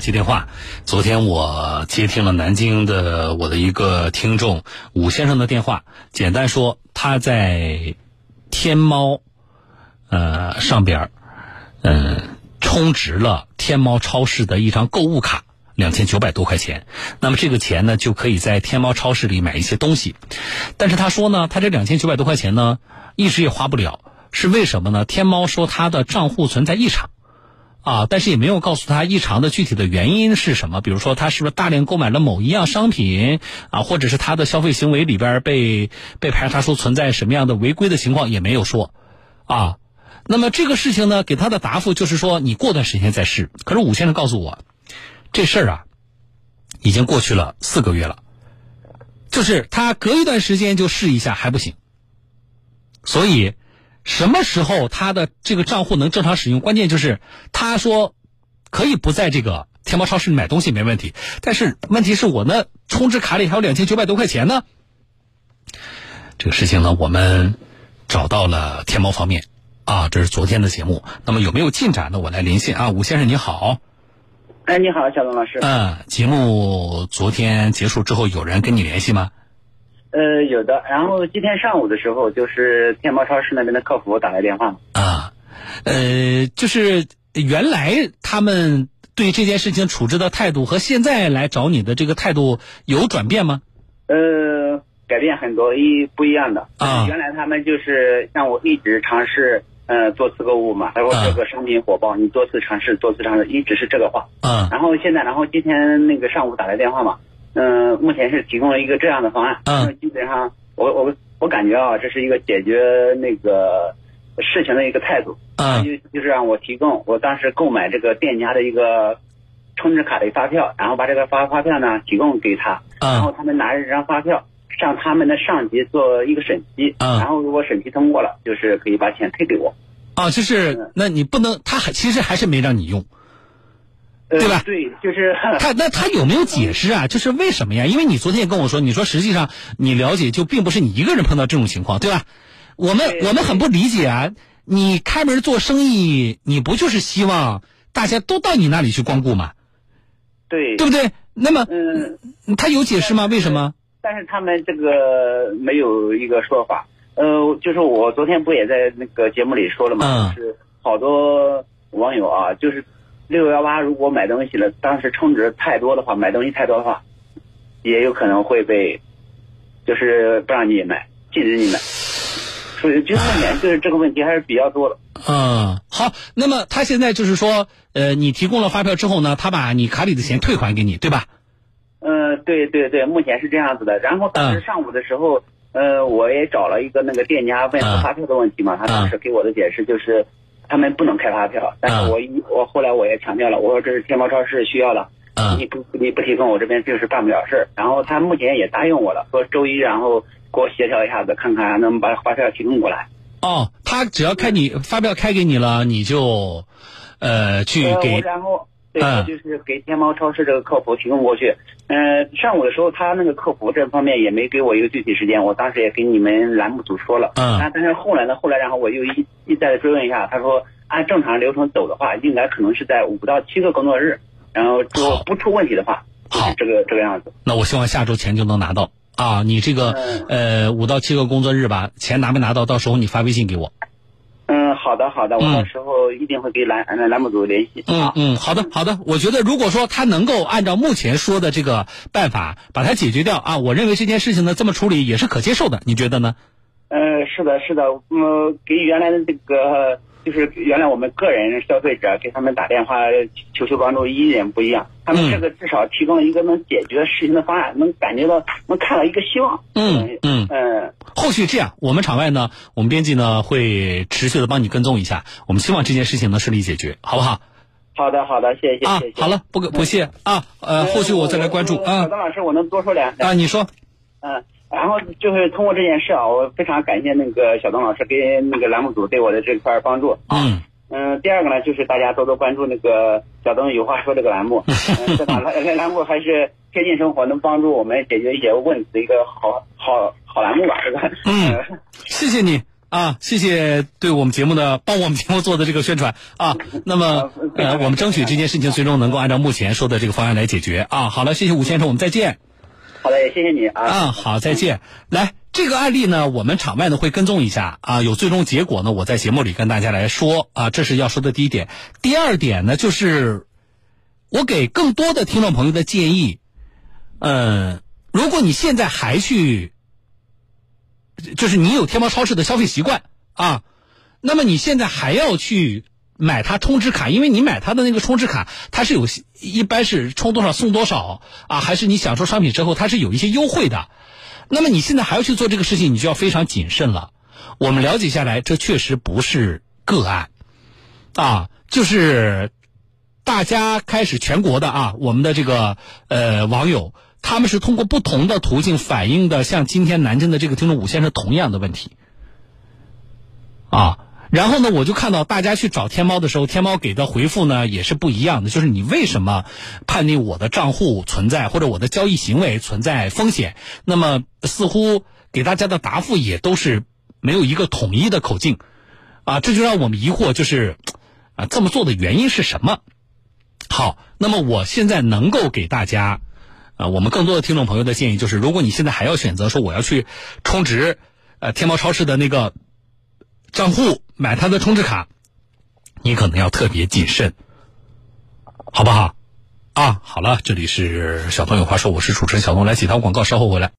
接电话。昨天我接听了南京的我的一个听众武先生的电话，简单说他在天猫呃上边嗯充值了天猫超市的一张购物卡。两千九百多块钱，那么这个钱呢，就可以在天猫超市里买一些东西。但是他说呢，他这两千九百多块钱呢，一直也花不了，是为什么呢？天猫说他的账户存在异常，啊，但是也没有告诉他异常的具体的原因是什么。比如说他是不是大量购买了某一样商品啊，或者是他的消费行为里边被被排查出存在什么样的违规的情况，也没有说，啊。那么这个事情呢，给他的答复就是说，你过段时间再试。可是武先生告诉我。这事儿啊，已经过去了四个月了，就是他隔一段时间就试一下还不行，所以什么时候他的这个账户能正常使用？关键就是他说可以不在这个天猫超市里买东西没问题，但是问题是我那充值卡里还有两千九百多块钱呢。这个事情呢，我们找到了天猫方面啊，这是昨天的节目。那么有没有进展呢？我来连线啊，吴先生你好。哎，你好，小龙老师。嗯，节目昨天结束之后，有人跟你联系吗？呃，有的。然后今天上午的时候，就是天猫超市那边的客服打来电话。啊，呃，就是原来他们对这件事情处置的态度和现在来找你的这个态度有转变吗？呃，改变很多，一不一样的。啊。原来他们就是让我一直尝试。呃，多次购物嘛，他说这个商品火爆，你多次尝试，多次尝试，一直是这个话。嗯。然后现在，然后今天那个上午打来电话嘛，嗯，目前是提供了一个这样的方案。嗯。基本上，我我我感觉啊，这是一个解决那个事情的一个态度。嗯。就就是让我提供我当时购买这个店家的一个充值卡的发票，然后把这个发发票呢提供给他，然后他们拿着这张发票。向他们的上级做一个审批，嗯然后如果审批通过了，就是可以把钱退给我。啊，就是那你不能，他还其实还是没让你用，对吧？对，就是他 那他有没有解释啊？就是为什么呀？因为你昨天也跟我说，你说实际上你了解就并不是你一个人碰到这种情况，对吧？我们我们很不理解啊！你开门做生意，你不就是希望大家都到你那里去光顾吗？对，对不对？那么，嗯，他有解释吗？为什么？但是他们这个没有一个说法，呃，就是我昨天不也在那个节目里说了嘛，就是好多网友啊，就是六幺八如果买东西了，当时充值太多的话，买东西太多的话，也有可能会被，就是不让你买，禁止你买，所以就目前就是这个问题还是比较多的。嗯，好，那么他现在就是说，呃，你提供了发票之后呢，他把你卡里的钱退还给你，对吧？嗯，对对对，目前是这样子的。然后当时上午的时候，呃，我也找了一个那个店家问发票的问题嘛，他当时给我的解释就是，他们不能开发票。但是我一我后来我也强调了，我说这是天猫超市需要的，你不你不提供，我这边就是办不了事儿。然后他目前也答应我了，说周一然后给我协调一下子，看看能把发票提供过来。哦，他只要开你发票开给你了，你就，呃，去给。然后。对，就是给天猫超市这个客服提供过去。嗯，上午的时候他那个客服这方面也没给我一个具体时间，我当时也给你们栏目组说了。嗯。但是后来呢，后来然后我又一一再的追问一下，他说按正常流程走的话，应该可能是在五到七个工作日，然后说不出问题的话，就是这个这个样子。那我希望下周钱就能拿到啊！你这个呃五到七个工作日吧，钱拿没拿到？到时候你发微信给我。好的，好的，我到时候一定会给栏栏目组联系。嗯嗯，好的，好的。我觉得如果说他能够按照目前说的这个办法把它解决掉啊，我认为这件事情呢这么处理也是可接受的。你觉得呢？呃，是的，是的，嗯，给原来的这个。就是原来我们个人消费者给他们打电话求求帮助一点不一样，他们这个至少提供了一个能解决事情的方案，能感觉到能看到一个希望。嗯嗯嗯。后续这样，我们场外呢，我们编辑呢会持续的帮你跟踪一下，我们希望这件事情能顺利解决，好不好？好的好的，谢谢啊，好了，不不谢啊，呃，后续我再来关注啊。小张老师，我能多说两啊？你说，嗯。然后就是通过这件事啊，我非常感谢那个小东老师跟那个栏目组对我的这块帮助。嗯嗯，第二个呢，就是大家多多关注那个小东有话说这个栏目，这档栏栏目还是贴近生活，能帮助我们解决一些问题的一个好好好栏目吧，是吧？嗯，谢谢你。啊，谢谢对我们节目的帮我们节目做的这个宣传啊。那么呃，我们争取这件事情最终能够按照目前说的这个方案来解决啊。好了，谢谢吴先生，我们再见。好的，也谢谢你啊。嗯，好，再见。来，这个案例呢，我们场外呢会跟踪一下啊，有最终结果呢，我在节目里跟大家来说啊，这是要说的第一点。第二点呢，就是我给更多的听众朋友的建议，嗯，如果你现在还去。就是你有天猫超市的消费习惯啊，那么你现在还要去买它充值卡，因为你买它的那个充值卡，它是有一般是充多少送多少啊，还是你享受商品之后它是有一些优惠的。那么你现在还要去做这个事情，你就要非常谨慎了。我们了解下来，这确实不是个案啊，就是大家开始全国的啊，我们的这个呃网友。他们是通过不同的途径反映的，像今天南京的这个听众武先生同样的问题，啊，然后呢，我就看到大家去找天猫的时候，天猫给的回复呢也是不一样的，就是你为什么判定我的账户存在或者我的交易行为存在风险？那么似乎给大家的答复也都是没有一个统一的口径，啊，这就让我们疑惑，就是啊这么做的原因是什么？好，那么我现在能够给大家。啊，我们更多的听众朋友的建议就是，如果你现在还要选择说我要去充值，呃，天猫超市的那个账户买他的充值卡，你可能要特别谨慎，好不好？啊，好了，这里是小东有话说，我是主持人小东，来几条广告，稍后回来。